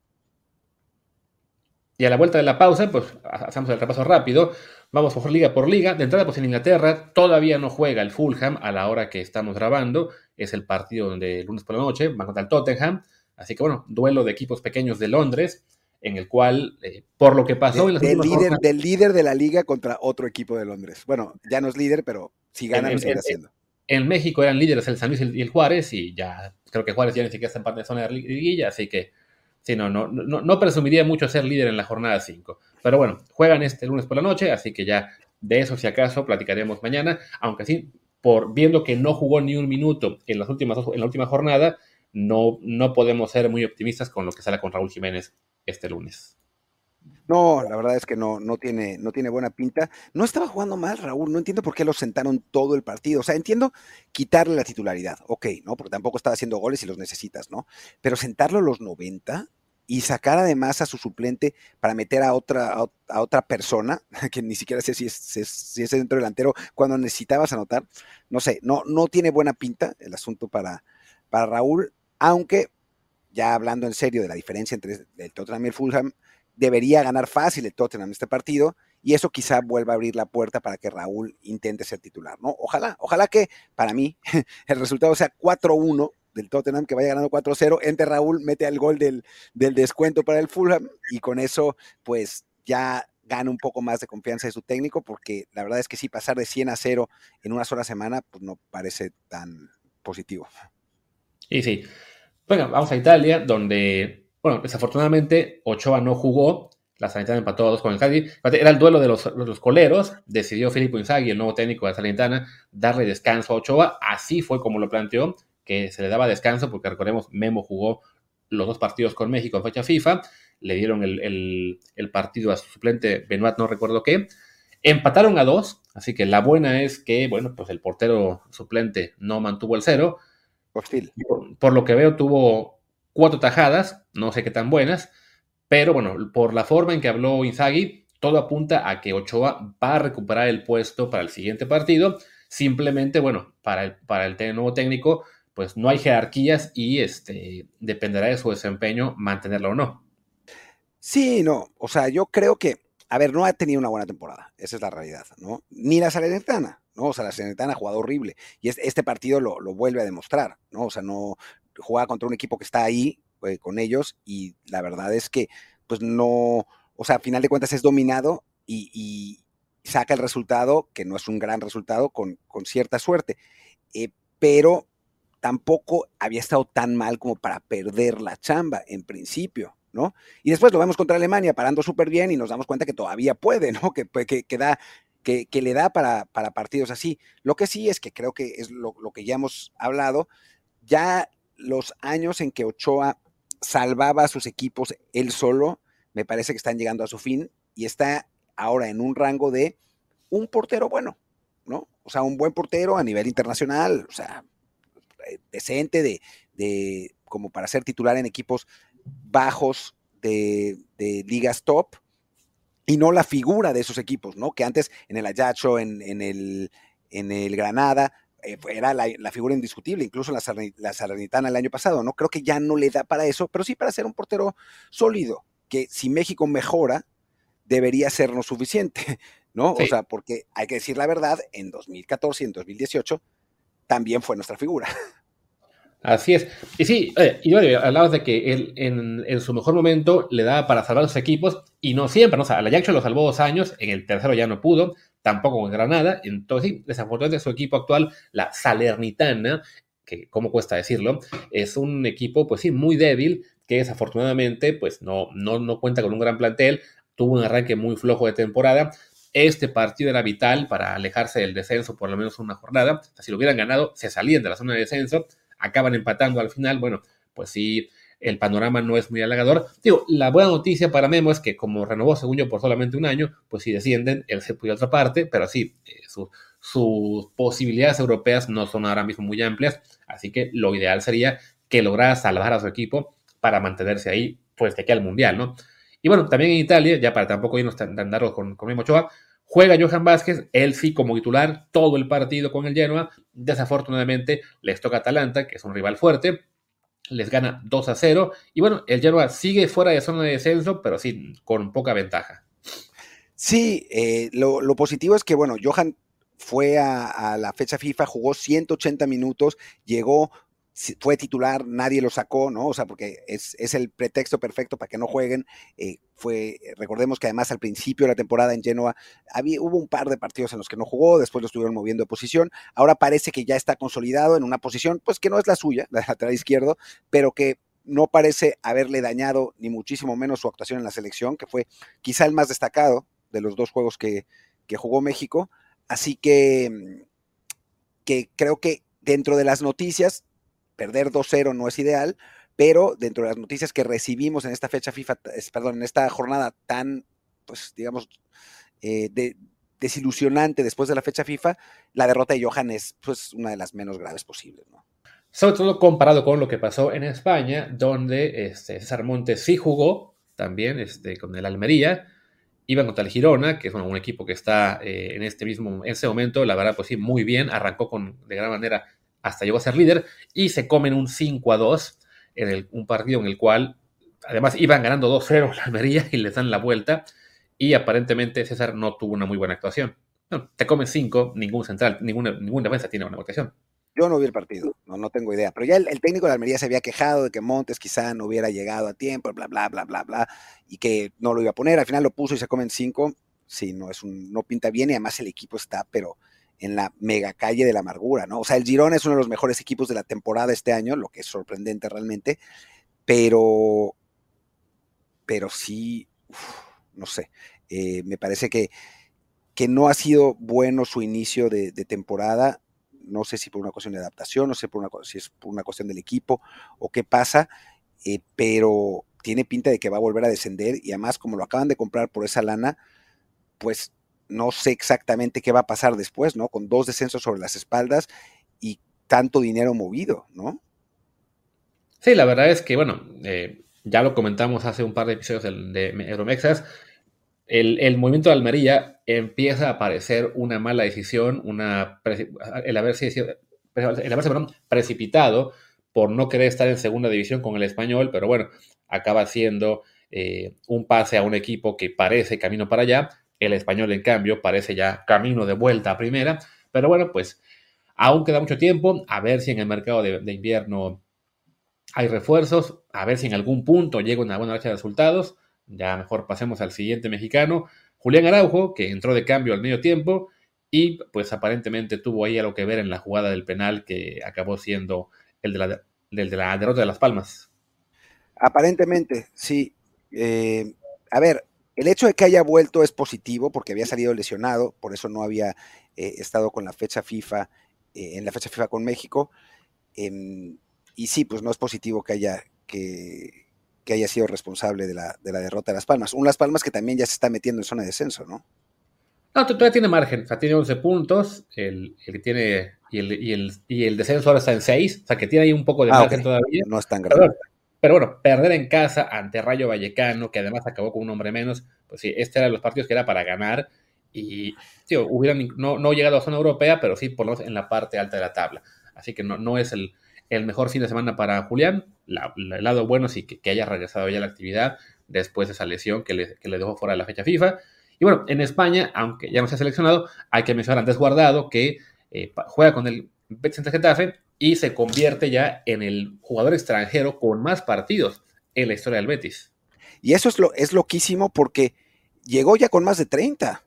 Y a la vuelta de la pausa, pues hacemos el repaso rápido. Vamos por liga por liga. De entrada, pues en Inglaterra todavía no juega el Fulham a la hora que estamos grabando. Es el partido donde el lunes por la noche van contra el Tottenham. Así que bueno, duelo de equipos pequeños de Londres, en el cual, eh, por lo que pasó en las del líder, del líder de la liga contra otro equipo de Londres. Bueno, ya no es líder, pero si ganan, lo sigue haciendo. En México eran líderes el San Luis y el Juárez, y ya creo que Juárez ya ni siquiera está en parte de zona de liguilla, así que sí, no, no, no, no presumiría mucho ser líder en la jornada 5. Pero bueno, juegan este lunes por la noche, así que ya de eso, si acaso, platicaremos mañana, aunque sí, por viendo que no jugó ni un minuto en, las últimas, en la última jornada, no, no podemos ser muy optimistas con lo que sale con Raúl Jiménez este lunes. No, la verdad es que no, no, tiene, no tiene buena pinta. No estaba jugando mal, Raúl. No entiendo por qué lo sentaron todo el partido. O sea, entiendo quitarle la titularidad. Ok, ¿no? Porque tampoco estaba haciendo goles y los necesitas, ¿no? Pero sentarlo los 90 y sacar además a su suplente para meter a otra, a, otra persona, que ni siquiera sé si es, si es centro delantero, cuando necesitabas anotar. No sé, no, no tiene buena pinta el asunto para, para Raúl, aunque ya hablando en serio de la diferencia entre el Tottenham y el Fulham, debería ganar fácil el Tottenham este partido y eso quizá vuelva a abrir la puerta para que Raúl intente ser titular, ¿no? Ojalá, ojalá que para mí el resultado sea 4-1 del Tottenham, que vaya ganando 4-0, entre Raúl, mete el gol del, del descuento para el Fulham y con eso pues ya gana un poco más de confianza de su técnico, porque la verdad es que sí, pasar de 100 a 0 en una sola semana, pues no parece tan positivo. Y sí. Bueno, vamos a Italia, donde bueno, desafortunadamente Ochoa no jugó, la Salernitana empató a dos con el Cádiz. Era el duelo de los, coleros. Decidió Filippo Inzaghi, el nuevo técnico de la darle descanso a Ochoa. Así fue como lo planteó, que se le daba descanso, porque recordemos, Memo jugó los dos partidos con México en fecha FIFA. Le dieron el, partido a su suplente Benoit, no recuerdo qué. Empataron a dos, así que la buena es que, bueno, pues el portero suplente no mantuvo el cero. Hostil. por lo que veo, tuvo cuatro tajadas, no sé qué tan buenas, pero bueno, por la forma en que habló Inzaghi, todo apunta a que Ochoa va a recuperar el puesto para el siguiente partido. Simplemente, bueno, para el, para el nuevo técnico, pues no hay jerarquías y este, dependerá de su desempeño mantenerlo o no. Sí, no, o sea, yo creo que, a ver, no ha tenido una buena temporada, esa es la realidad, ¿no? Ni la Salernitana, ¿no? O sea, la Salernitana ha jugado horrible y este partido lo, lo, vuelve a demostrar, ¿no? O sea, no, juega contra un equipo que está ahí eh, con ellos y la verdad es que, pues no, o sea, a final de cuentas es dominado y, saca el resultado, que no es un gran resultado, con, cierta suerte. Eh, pero tampoco había estado tan mal como para perder la chamba en principio, ¿no? Y después lo vemos contra Alemania parando súper bien y nos damos cuenta que todavía puede, ¿no? Que, que, que da, que, que, le da para, para, partidos así. Lo que sí es que creo que es lo, lo que ya hemos hablado, ya los años en que Ochoa salvaba a sus equipos él solo, me parece que están llegando a su fin y está ahora en un rango de un portero bueno, ¿no? O sea, un buen portero a nivel internacional, o sea, eh, decente de, de como para ser titular en equipos bajos de, de, ligas top y no la figura de esos equipos, ¿no? Que antes en el Ayacho, en, en, el, en el Granada, eh, era la, figura indiscutible, incluso la, la Salernitana el año pasado, ¿no? Creo que ya no le da para eso, pero sí para ser un portero sólido, que si México mejora, debería ser lo suficiente, ¿no? O sea, porque hay que decir la verdad, en 2014 y en 2018 también fue nuestra figura. Así es. Y sí, eh, y bueno, hablabas de que él en, su mejor momento le daba para salvar a los equipos y no siempre, ¿no? O sea, Ajax lo salvó dos años, en el tercero ya no pudo, tampoco en Granada. Entonces, sí, desafortunadamente su equipo actual, la Salernitana, que cómo cuesta decirlo, es un equipo, pues sí, muy débil, que desafortunadamente, pues no, no, no cuenta con un gran plantel, tuvo un arranque muy flojo de temporada. Este partido era vital para alejarse del descenso por lo menos una jornada. si lo hubieran ganado, se salían de la zona de descenso, acaban empatando al final. Bueno, pues sí, el panorama no es muy halagador. Digo, la buena noticia para Memo es que como renovó, según yo, por solamente un año, pues si descienden, él se puede otra parte, pero sí, eh, sus posibilidades europeas no son ahora mismo muy amplias, así que lo ideal sería que lograra salvar a su equipo para mantenerse ahí, pues de aquí al Mundial, ¿no? Y bueno, también en Italia, ya para tampoco irnos tan, tan con, con Memo Ochoa, Juega Johan Vázquez, él sí como titular, todo el partido con el Genoa. Desafortunadamente les toca Atalanta, que es un rival fuerte, les gana 2 a 0. Y bueno, el Genoa sigue fuera de zona de descenso, pero sí, con poca ventaja. Sí, eh, lo, positivo es que, bueno, Johan fue a, a, la fecha FIFA, jugó 180 minutos, llegó fue titular, nadie lo sacó, ¿no? O sea, porque es, el pretexto perfecto para que no jueguen. Eh, fue, recordemos que además al principio de la temporada en Genoa había, hubo un par de partidos en los que no jugó, después lo estuvieron moviendo de posición. Ahora parece que ya está consolidado en una posición, pues que no es la suya, la lateral izquierdo, pero que no parece haberle dañado ni muchísimo menos su actuación en la selección, que fue quizá el más destacado de los dos juegos que, que jugó México. Así que, que creo que dentro de las noticias perder 2-0 no es ideal, pero dentro de las noticias que recibimos en esta fecha FIFA, perdón, en esta jornada tan pues digamos, eh, desilusionante después de la fecha FIFA, la derrota de Johan es pues una de las menos graves posibles. Sobre todo comparado con lo que pasó en España, donde este, César Montes sí jugó también este, con el Almería, iban contra el Girona, que es un equipo que está eh, en este mismo en este momento, la verdad, pues sí, muy bien, arrancó con, de gran manera hasta llegó a ser líder, y se comen un 5 a 2 en un partido en el cual, además, iban ganando 2-0 la Almería y les dan la vuelta, y aparentemente César no tuvo una muy buena actuación. te comen 5, ningún central, ninguna, ninguna defensa tiene una votación. Yo no vi el partido, no, no tengo idea. Pero ya el, técnico de Almería se había quejado de que Montes quizá no hubiera llegado a tiempo, bla, bla, bla, bla, bla, y que no lo iba a poner. Al final lo puso y se comen cinco. Sí, no, es un, no pinta bien y además el equipo está, pero en la mega calle de la amargura, ¿no? O sea, el Girón es uno de los mejores equipos de la temporada este año, lo que es sorprendente realmente, pero, pero sí, no sé, eh, me parece que, que no ha sido bueno su inicio de temporada no sé si por una cuestión de adaptación, no sé por una, si es por una cuestión del equipo o qué pasa, eh, pero tiene pinta de que va a volver a descender y además como lo acaban de comprar por esa lana, pues no sé exactamente qué va a pasar después, ¿no? Con dos descensos sobre las espaldas y tanto dinero movido, ¿no? Sí, la verdad es que, bueno, eh, ya lo comentamos hace un par de episodios de, Euromexas, el, movimiento de Almería empieza a parecer una mala decisión, una, el haberse, el haberse precipitado por no querer estar en segunda división con el español, pero bueno, acaba siendo eh, un pase a un equipo que parece camino para allá. El español, en cambio, parece ya camino de vuelta a primera. Pero bueno, pues aún queda mucho tiempo. A ver si en el mercado de, invierno hay refuerzos. A ver si en algún punto llega una buena racha de resultados. Ya mejor pasemos al siguiente mexicano, Julián Araujo, que entró de cambio al medio tiempo y pues aparentemente tuvo ahí algo que ver en la jugada del penal que acabó siendo el de la, de la derrota de Las Palmas. Aparentemente, sí. Eh, a ver, el hecho de que haya vuelto es positivo porque había salido lesionado, por eso no había eh, estado con la fecha FIFA, eh, en la fecha FIFA con México. Em, y sí, pues no es positivo que haya, que, que haya sido responsable de la, derrota de Las Palmas. Un Las Palmas que también ya se está metiendo en zona de descenso, ¿no? No, todavía tiene margen, o sea, tiene 11 puntos, el, que tiene, y el, y, el, descenso ahora está en 6, o sea, que tiene ahí un poco de ah, margen todavía. No es tan grave. Pero, bueno, perder en casa ante Rayo Vallecano, que además acabó con un hombre menos, pues sí, este era los partidos que era para ganar, y tío, hubieran no, no llegado a zona europea, pero sí por lo menos en la parte alta de la tabla. Así que no, no es el, el mejor fin de semana para Julián. el lado bueno sí que, haya regresado ya a la actividad después de esa lesión que le, dejó fuera de la fecha FIFA. Y bueno, en España, aunque ya no se ha seleccionado, hay que mencionar antes Guardado que eh, juega con el Betis Getafe y se convierte ya en el jugador extranjero con más partidos en la historia del Betis. Y eso es, lo, es loquísimo porque llegó ya con más de 30.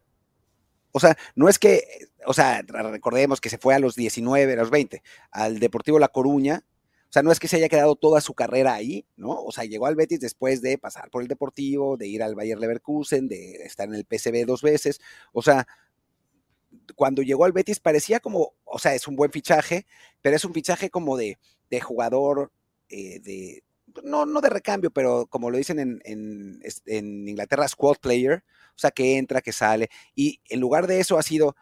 O sea, no es que o sea, recordemos que se fue a los 19, a los 20, al Deportivo La Coruña. O sea, no es que se haya quedado toda su carrera ahí, ¿no? O sea, llegó al Betis después de pasar por el Deportivo, de ir al Bayer Leverkusen, de estar en el PSV dos veces. O sea, cuando llegó al Betis parecía como, o sea, es un buen fichaje, pero es un fichaje como de, de jugador, eh, de, no, no de recambio, pero como lo dicen en, en, en Inglaterra, squad player, o sea, que entra, que sale. Y en lugar de eso ha sido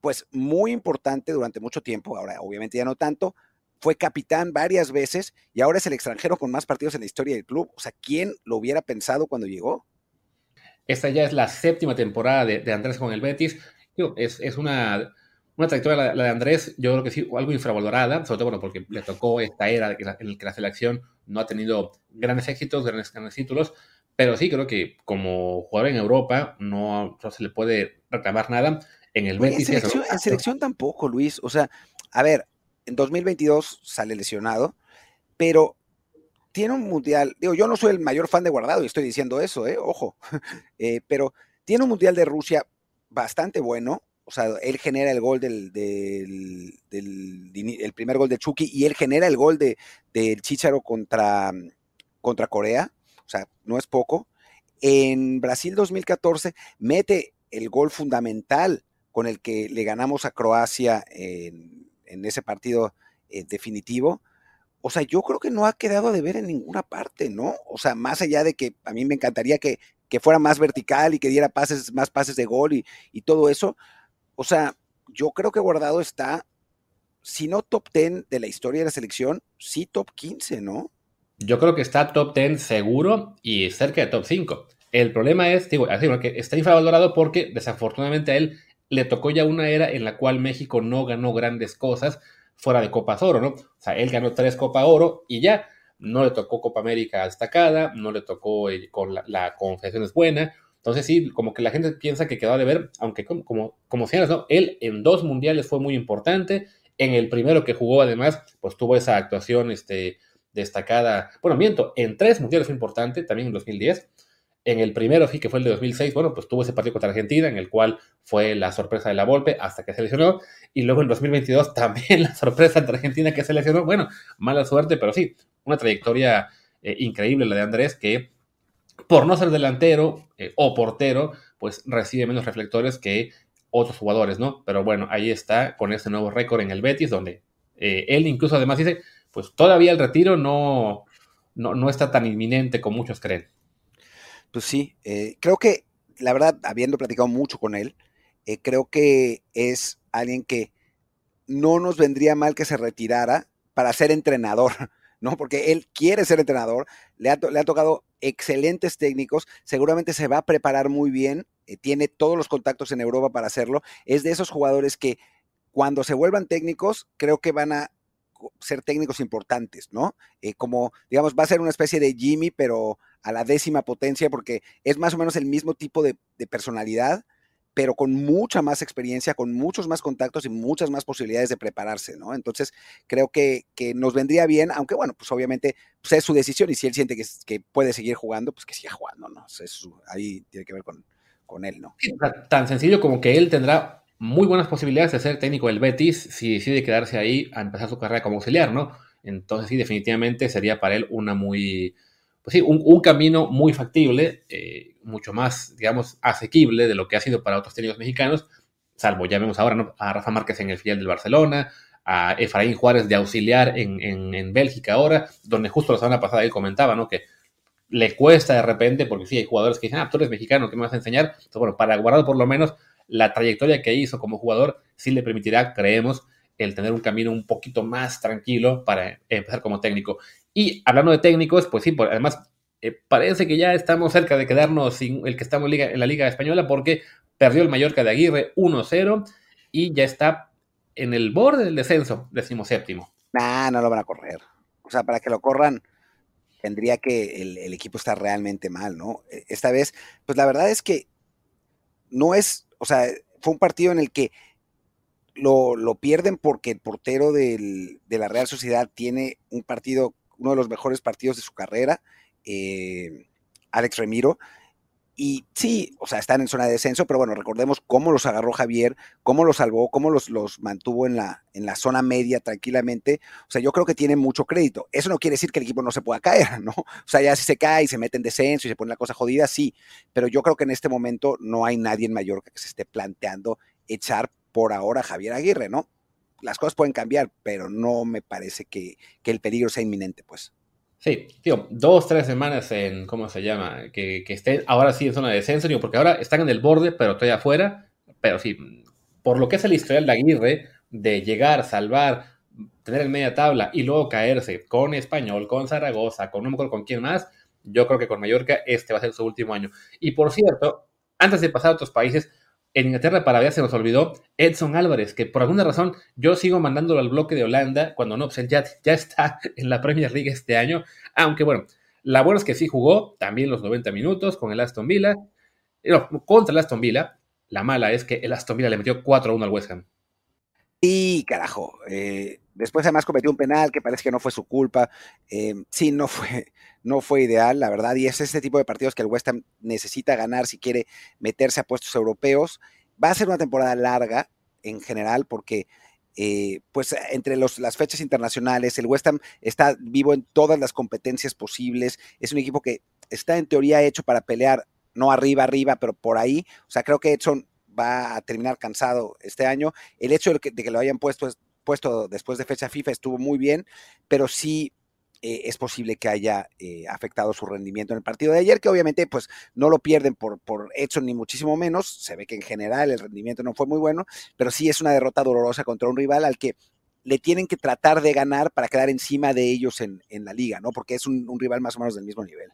pues muy importante durante mucho tiempo, ahora obviamente ya no tanto, fue capitán varias veces y ahora es el extranjero con más partidos en la historia del club. O sea, ¿quién lo hubiera pensado cuando llegó? Esta ya es la séptima temporada de, Andrés con el Betis. Es, una, una trayectoria la, de Andrés, yo creo que sí, algo infravalorada, sobre todo bueno, porque le tocó esta era en la que la selección no ha tenido grandes éxitos, grandes, grandes títulos, pero sí creo que como jugador en Europa no, no se le puede reclamar nada en el En selección, tampoco, Luis. O sea, a ver, en 2022 sale lesionado, pero tiene un mundial. Digo, yo no soy el mayor fan de Guardado y estoy diciendo eso, ¿eh? Ojo. Eh, pero tiene un mundial de Rusia bastante bueno. O sea, él genera el gol del, del, el primer gol de Chucky y él genera el gol de, del Chicharo contra, contra Corea. O sea, no es poco. En Brasil 2014 mete el gol fundamental con el que le ganamos a Croacia en, ese partido eh, definitivo. O sea, yo creo que no ha quedado de ver en ninguna parte, ¿no? O sea, más allá de que a mí me encantaría que, que fuera más vertical y que diera pases, más pases de gol y, todo eso. O sea, yo creo que Guardado está, si no top 10 de la historia de la selección, sí top 15, ¿no? Yo creo que está top 10 seguro y cerca de top 5. El problema es, digo, que está infravalorado porque desafortunadamente a él le tocó ya una era en la cual México no ganó grandes cosas fuera de Copas Oro, ¿no? O sea, él ganó tres Copa Oro y ya no le tocó Copa América destacada, no le tocó eh, con la, Confederación es buena. Entonces sí, como que la gente piensa que quedó de ver, aunque como, como, como ¿no? Él en dos mundiales fue muy importante. En el primero que jugó, además, pues tuvo esa actuación este, destacada. Bueno, miento, en tres mundiales fue importante, también en 2010. En el primero, sí, que fue el de 2006, bueno, pues tuvo ese partido contra Argentina, en el cual fue la sorpresa de la Volpe hasta que se lesionó. Y luego en 2022 también la sorpresa de Argentina que se lesionó. Bueno, mala suerte, pero sí, una trayectoria eh, increíble la de Andrés, que por no ser delantero eh, o portero, pues recibe menos reflectores que otros jugadores, ¿no? Pero bueno, ahí está con ese nuevo récord en el Betis, donde eh, él incluso además dice, pues todavía el retiro no, no, no está tan inminente como muchos creen. Pues sí, creo que, la verdad, habiendo platicado mucho con él, creo que es alguien que no nos vendría mal que se retirara para ser entrenador, ¿no? Porque él quiere ser entrenador, le ha, le ha tocado excelentes técnicos, seguramente se va a preparar muy bien, eh, tiene todos los contactos en Europa para hacerlo, es de esos jugadores que cuando se vuelvan técnicos, creo que van a ser técnicos importantes, ¿no? como, digamos, va a ser una especie de Jimmy, pero a la décima potencia porque es más o menos el mismo tipo de, personalidad, pero con mucha más experiencia, con muchos más contactos y muchas más posibilidades de prepararse, ¿no? Entonces, creo que, nos vendría bien, aunque bueno, pues obviamente pues es su decisión y si él siente que, que puede seguir jugando, pues que siga jugando, ¿no? ahí tiene que ver con, con él, ¿no? Tan sencillo como que él tendrá muy buenas posibilidades de ser técnico del Betis si decide quedarse ahí a empezar su carrera como auxiliar, ¿no? Entonces sí, definitivamente sería para él una muy pues sí, un, camino muy factible, eh, mucho más, digamos, asequible de lo que ha sido para otros técnicos mexicanos, salvo ya vemos ahora a Rafa Márquez en el filial del Barcelona, a Efraín Juárez de auxiliar en, Bélgica ahora, donde justo la semana pasada él comentaba, ¿no? Que le cuesta de repente, porque sí hay jugadores que dicen, ah, tú eres mexicano, ¿qué me vas a enseñar? Entonces, bueno, para guardar por lo menos la trayectoria que hizo como jugador, sí le permitirá, creemos, el tener un camino un poquito más tranquilo para empezar como técnico. Y hablando de técnicos, pues sí, además eh, parece que ya estamos cerca de quedarnos sin el que estamos en, la Liga Española porque perdió el Mallorca de Aguirre 1-0 y ya está en el borde del descenso, decimoséptimo. Nah, no lo van a correr. O sea, para que lo corran, tendría que el, el, equipo estar realmente mal, ¿no? E, esta vez, pues la verdad es que no es, o sea, fue un partido en el que lo, lo pierden porque el portero del, de la Real Sociedad tiene un partido uno de los mejores partidos de su carrera, eh, Alex Remiro. Y sí, o sea, están en zona de descenso, pero bueno, recordemos cómo los agarró Javier, cómo los salvó, cómo los, los mantuvo en la, en la zona media tranquilamente. O sea, yo creo que tiene mucho crédito. Eso no quiere decir que el equipo no se pueda caer, ¿no? O sea, ya si se cae y se mete en descenso y se pone la cosa jodida, sí. Pero yo creo que en este momento no hay nadie en Mallorca que se esté planteando echar por ahora a Javier Aguirre, ¿no? Las cosas pueden cambiar, pero no me parece que, el peligro sea inminente, pues. Sí, tío, dos, tres semanas en, ¿cómo se llama? Que, que estén ahora sí en zona de descenso, digo, porque ahora están en el borde, pero todavía afuera. Pero sí, por lo que es el historial de Aguirre, de llegar, salvar, tener en media tabla y luego caerse con Español, con Zaragoza, con no me acuerdo con quién más, yo creo que con Mallorca este va a ser su último año. Y por cierto, antes de pasar a otros países, en Inglaterra para ver se nos olvidó Edson Álvarez, que por alguna razón yo sigo mandándolo al bloque de Holanda, cuando no, pues ya, ya está en la Premier League este año, aunque bueno, la buena es que sí jugó también los 90 minutos con el Aston Villa, no, contra el Aston Villa, la mala es que el Aston Villa le metió 4-1 al West Ham. Y carajo, eh, después además cometió un penal que parece que no fue su culpa. Eh, sí, no fue, no fue ideal, la verdad, y es este tipo de partidos que el West Ham necesita ganar si quiere meterse a puestos europeos. Va a ser una temporada larga en general porque eh, pues entre los, las fechas internacionales, el West Ham está vivo en todas las competencias posibles, es un equipo que está en teoría hecho para pelear, no arriba, arriba, pero por ahí, o sea, creo que Edson va a terminar cansado este año. El hecho de que, lo hayan puesto, puesto después de fecha FIFA estuvo muy bien, pero sí eh, es posible que haya eh, afectado su rendimiento en el partido de ayer, que obviamente pues no lo pierden por, por Edson ni muchísimo menos, se ve que en general el rendimiento no fue muy bueno, pero sí es una derrota dolorosa contra un rival al que le tienen que tratar de ganar para quedar encima de ellos en, la liga, ¿no? Porque es un, rival más o menos del mismo nivel.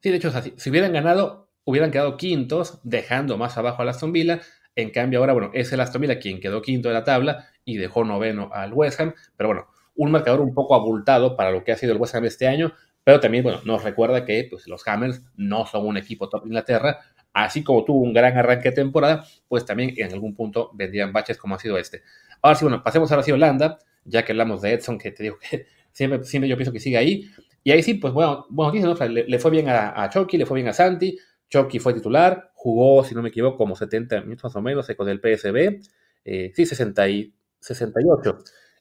Sí, de hecho, si hubieran ganado, hubieran quedado quintos, dejando más abajo a Aston Villa. En cambio, ahora, bueno, es el Aston Villa quien quedó quinto de la tabla y dejó noveno al West Ham. Pero bueno, un marcador un poco abultado para lo que ha sido el West Ham este año, pero también, bueno, nos recuerda que pues, los Hammers no son un equipo top de Inglaterra, así como tuvo un gran arranque de temporada, pues también en algún punto vendrían baches como ha sido este. Ahora sí, bueno, pasemos ahora sí a Holanda, ya que hablamos de Edson, que te digo que siempre, siempre yo pienso que sigue ahí. Y ahí sí, pues bueno, bueno le, fue bien a, Chucky, le fue bien a Santi. Chucky fue titular, jugó, si no me equivoco, como 70 minutos más o menos con el PSB. Eh, sí, 60 y 68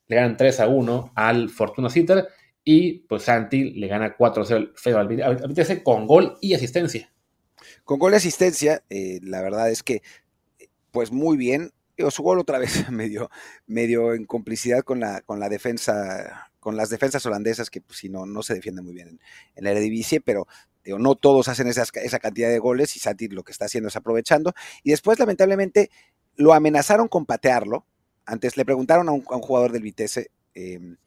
le ganan 3 a 1 al Fortuna Sitter y pues Santi le gana 4 a 0 al, al con gol y asistencia. Con gol y asistencia, eh, la verdad es que pues muy bien. su gol otra vez medio, medio en complicidad con la, con la defensa, con las defensas holandesas que pues, si no, no se defienden muy bien en, la Eredivisie, pero digo, no todos hacen esa cantidad de goles y Santi lo que está haciendo es aprovechando. Y después, lamentablemente, lo amenazaron con patearlo, antes le preguntaron a un, jugador del Vitesse em,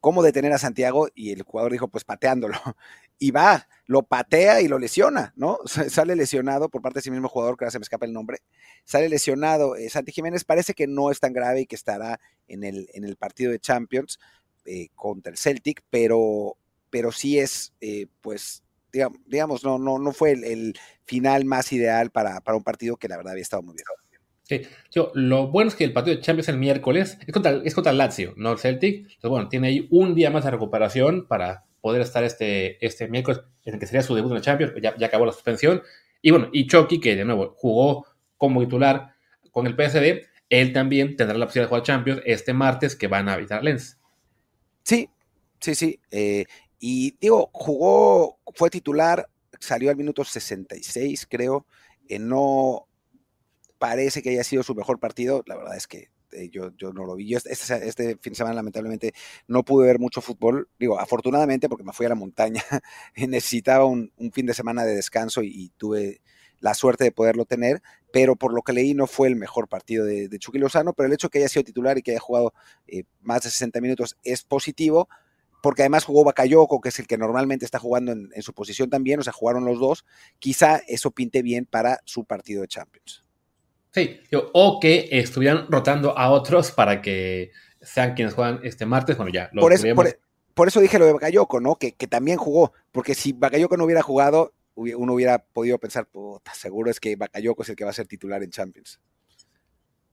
cómo detener a Santiago y el jugador dijo, pues pateándolo. Y va, lo patea y lo lesiona, ¿no? Sale lesionado por parte de ese mismo jugador, que ahora se me escapa el nombre. Sale lesionado. Eh, Santi Jiménez parece que no es tan grave y que estará en el, partido de Champions eh, contra el Celtic, pero, pero sí es, eh, pues, digamos, no, no, no fue el, final más ideal para, para un partido que la verdad había estado muy bien. Sí, lo bueno es que el partido de Champions el miércoles es contra, es contra el Lazio, no el Celtic. Entonces, bueno, tiene ahí un día más de recuperación para poder estar este, este miércoles, en el que sería su debut en la Champions, ya, ya acabó la suspensión. Y bueno, y Chucky, que de nuevo jugó como titular con el PSV, él también tendrá la opción de jugar Champions este martes que van a visitar Lens. Sí, sí, sí. Eh, y digo, jugó, fue titular, salió al minuto 66, creo. Eh, no, parece que haya sido su mejor partido. La verdad es que eh, yo, yo no lo vi. Yo este, este, este, fin de semana, lamentablemente, no pude ver mucho fútbol. Digo, afortunadamente, porque me fui a la montaña, necesitaba un, fin de semana de descanso y, tuve la suerte de poderlo tener, pero por lo que leí no fue el mejor partido de, de Chucky Lozano, pero el hecho de que haya sido titular y que haya jugado eh, más de 60 minutos es positivo, porque además jugó Bakayoko, que es el que normalmente está jugando en, en su posición también, o sea, jugaron los dos, quizá eso pinte bien para su partido de Champions. Sí, o que estuvieran rotando a otros para que sean quienes juegan este martes. Bueno, ya lo por eso, por, eso dije lo de Bakayoko, ¿no? Que, que también jugó, porque si Bakayoko no hubiera jugado, uno hubiera podido pensar, puta, seguro es que Bakayoko es el que va a ser titular en Champions.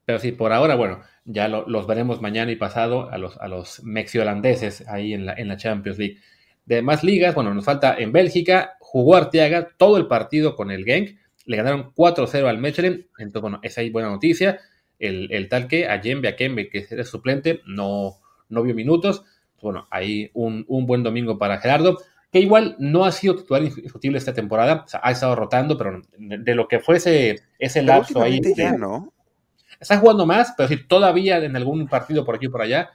Pero sí, por ahora, bueno, ya los veremos mañana y pasado a los, a los mexi-holandeses ahí en la, en la Champions League. De más ligas, bueno, nos falta en Bélgica, jugó Arteaga todo el partido con el Genk le ganaron 4-0 al Mechelen. Entonces, bueno, esa es buena noticia. El, tal que a Jembe, a Kembe, que es suplente, no, no vio minutos. Bueno, ahí un, buen domingo para Gerardo, que igual no ha sido titular indiscutible esta temporada. O sea, ha estado rotando, pero de, lo que fuese ese lapso ahí. ¿no? Está jugando más, pero sí, todavía en algún partido por aquí y por allá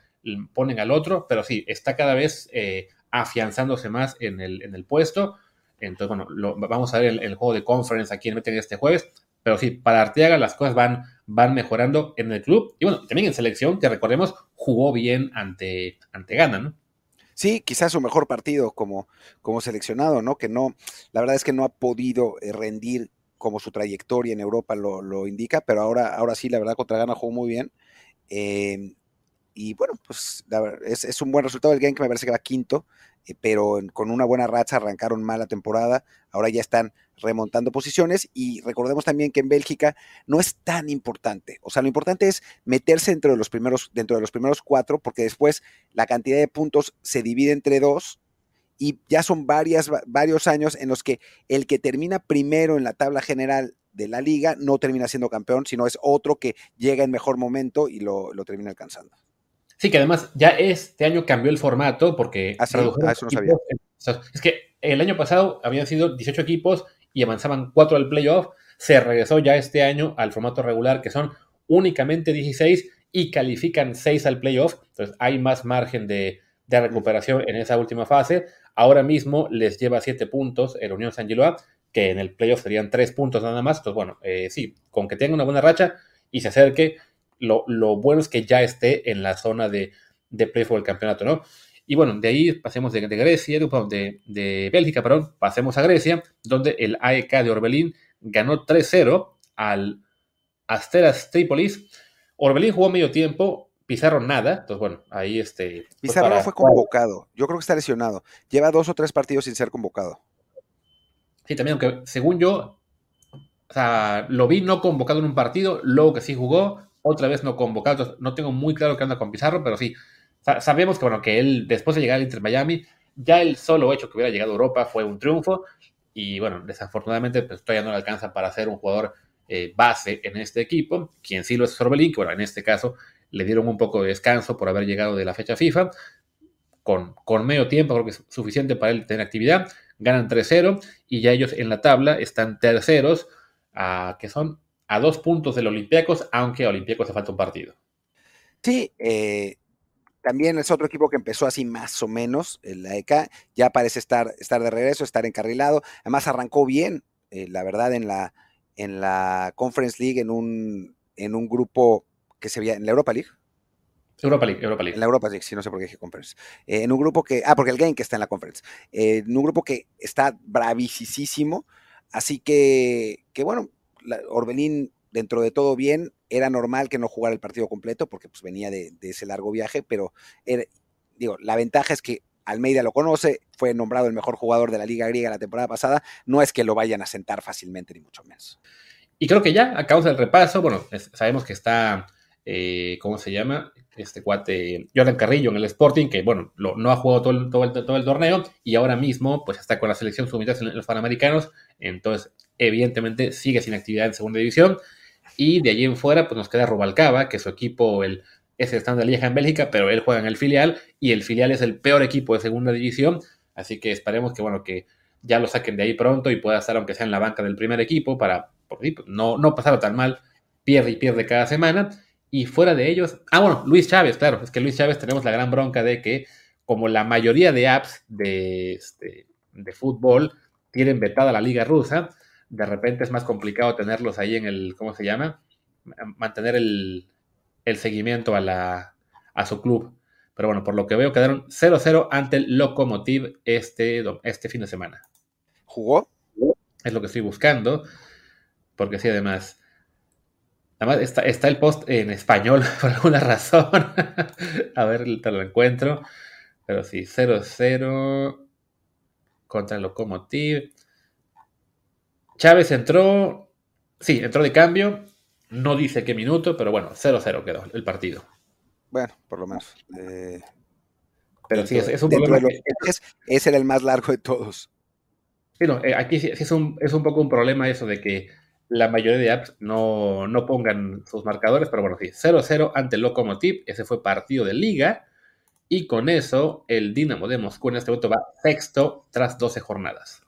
ponen al otro, pero sí, está cada vez eh, afianzándose más en el, en el puesto. Entonces, bueno, lo, vamos a ver el, juego de conference aquí en Meten este jueves. Pero sí, para Arteaga las cosas van, van mejorando en el club. Y bueno, también en selección, que recordemos, jugó bien ante, ante Ghana, ¿no? Sí, quizás su mejor partido como, como seleccionado, ¿no? Que no, la verdad es que no ha podido eh, rendir como su trayectoria en Europa lo, lo indica, pero ahora, ahora sí, la verdad, contra Ghana jugó muy bien. Eh, y bueno, pues es, es, un buen resultado el game que me parece que va quinto, eh, pero con una buena racha arrancaron mal la temporada, ahora ya están remontando posiciones y recordemos también que en Bélgica no es tan importante, o sea, lo importante es meterse dentro de los primeros, dentro de los primeros cuatro, porque después la cantidad de puntos se divide entre dos y ya son varias, varios años en los que el que termina primero en la tabla general de la liga no termina siendo campeón, sino es otro que llega en mejor momento y lo termina alcanzando. Sí, que además ya este año cambió el formato porque... Ah, ah eso no sabía. Es que el año pasado habían sido 18 equipos y avanzaban 4 al playoff. Se regresó ya este año al formato regular, que son únicamente 16 y califican 6 al playoff. Entonces hay más margen de, de recuperación en esa última fase. Ahora mismo les lleva 7 puntos el Unión San Giloa, que en el playoff serían 3 puntos nada más. Entonces, bueno, eh, sí, con que tenga una buena racha y se acerque, lo, bueno es que ya esté en la zona de, de playoff del campeonato, ¿no? Y bueno, de ahí pasemos de, Grecia, de, de, Bélgica, perdón, pasemos a Grecia, donde el AEK de Orbelín ganó 3-0 al Asteras Tripolis. Orbelín jugó medio tiempo, Pizarro nada, entonces bueno, ahí este... Pues Pizarro no fue convocado, yo creo que está lesionado, lleva dos o tres partidos sin ser convocado. Sí, también, aunque según yo, o sea, lo vi no convocado en un partido, luego que sí jugó, otra vez no convocado, entonces no tengo muy claro qué anda con Pizarro, pero sí, sabemos que, bueno, que él, después de llegar al Inter Miami, ya el solo hecho que hubiera llegado a Europa fue un triunfo. Y bueno, desafortunadamente, pues todavía no le alcanza para ser un jugador eh, base en este equipo. Quien sí lo es Sorbelín, que bueno, en este caso le dieron un poco de descanso por haber llegado de la fecha FIFA. Con, con medio tiempo, creo que es suficiente para él tener actividad. Ganan 3-0 y ya ellos en la tabla están terceros, que son a dos puntos del Olympiacos, aunque a Olympiacos se falta un partido. Sí, eh, también es otro equipo que empezó así más o menos, el AEK, ya parece estar, estar de regreso, estar encarrilado. Además arrancó bien, eh, la verdad, en la, en la Conference League, en un, en un grupo que se veía en la Europa League. Europa League, Europa League. En la Europa League, sí, no sé por qué dije Conference. Eh, en un grupo que, ah, porque el game que está en la Conference. Eh, en un grupo que está bravísimo, así que, que bueno, Orbelín dentro de todo bien, era normal que no jugara el partido completo porque pues, venía de, ese largo viaje, pero digo, la ventaja es que Almeida lo conoce, fue nombrado el mejor jugador de la Liga Griega la temporada pasada, no es que lo vayan a sentar fácilmente, ni mucho menos. Y creo que ya, a causa del repaso, bueno, sabemos que está, eh, ¿cómo se llama? Este cuate, Jordan Carrillo en el Sporting, que bueno, no ha jugado todo el, todo, el, todo el, torneo y ahora mismo pues está con la selección sub en los Panamericanos, entonces evidentemente sigue sin actividad en segunda división y de allí en fuera, pues nos queda Rubalcaba, que su equipo el, es el Standard Lieja en Bélgica, pero él juega en el filial y el filial es el peor equipo de segunda división. Así que esperemos que, bueno, que ya lo saquen de ahí pronto y pueda estar, aunque sea en la banca del primer equipo, para no, no pasar tan mal. Pierde y pierde cada semana. Y fuera de ellos, ah, bueno, Luis Chávez, claro, es que Luis Chávez tenemos la gran bronca de que, como la mayoría de apps de, este, de fútbol tienen vetada la liga rusa, de repente es más complicado tenerlos ahí en el, ¿cómo se llama? Mantener el, seguimiento a, la, a su club. Pero bueno, por lo que veo, quedaron 0-0 ante el Lokomotiv este, este fin de semana. ¿Jugó? Es lo que estoy buscando. Porque sí, además. Además, está, está el post en español por alguna razón. a ver, te lo encuentro. Pero sí, 0-0 contra el Lokomotiv. Chávez entró, sí, entró de cambio, no dice qué minuto, pero bueno, 0-0 quedó el partido. Bueno, por lo menos. Eh, pero sí, es, un problema. es, ese era el más largo de todos. Sí, no, eh, aquí sí, es, un, es un poco un problema eso de que la mayoría de apps no, no pongan sus marcadores, pero bueno, sí, 0-0 ante Lokomotiv, ese fue partido de liga, y con eso el Dinamo de Moscú en este momento va sexto tras 12 jornadas.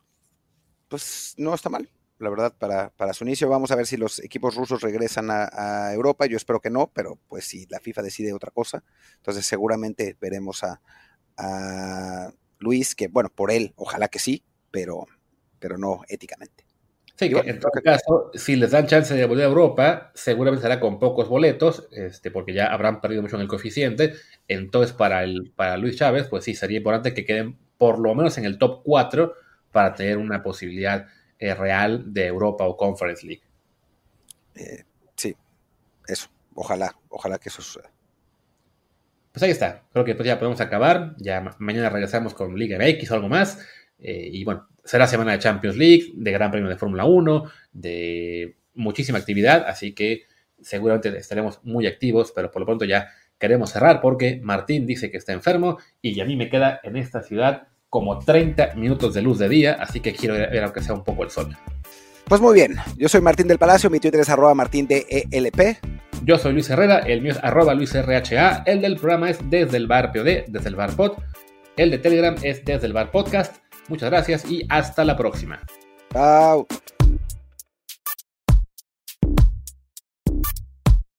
Pues no está mal la verdad, para, para, su inicio. Vamos a ver si los equipos rusos regresan a, Europa. Yo espero que no, pero pues si la FIFA decide otra cosa, entonces seguramente veremos a, Luis, que bueno, por él, ojalá que sí, pero, pero no éticamente. Sí, en todo caso, si les dan chance de volver a Europa, seguramente será con pocos boletos, este, porque ya habrán perdido mucho en el coeficiente. Entonces, para, el, para Luis Chávez, pues sí, sería importante que queden por lo menos en el top 4 para tener una posibilidad eh, real de Europa o Conference League. Eh, sí, eso. Ojalá, ojalá que eso suceda. Pues ahí está. Creo que pues ya podemos acabar. Ya mañana regresamos con Liga MX o algo más. Eh, y bueno, será semana de Champions League, de Gran Premio de Fórmula 1, de muchísima actividad. Así que seguramente estaremos muy activos, pero por lo pronto ya queremos cerrar porque Martín dice que está enfermo y a mí me queda en esta ciudad como 30 minutos de luz de día, así que quiero ver aunque sea un poco el sol. Pues muy bien, yo soy Martín del Palacio, mi Twitter es arroba martín de ELP. Yo soy Luis Herrera, el mío es arroba luisrha, el del programa es desde el bar POD, desde el bar pod, el de Telegram es desde el bar podcast. Muchas gracias y hasta la próxima. Chao.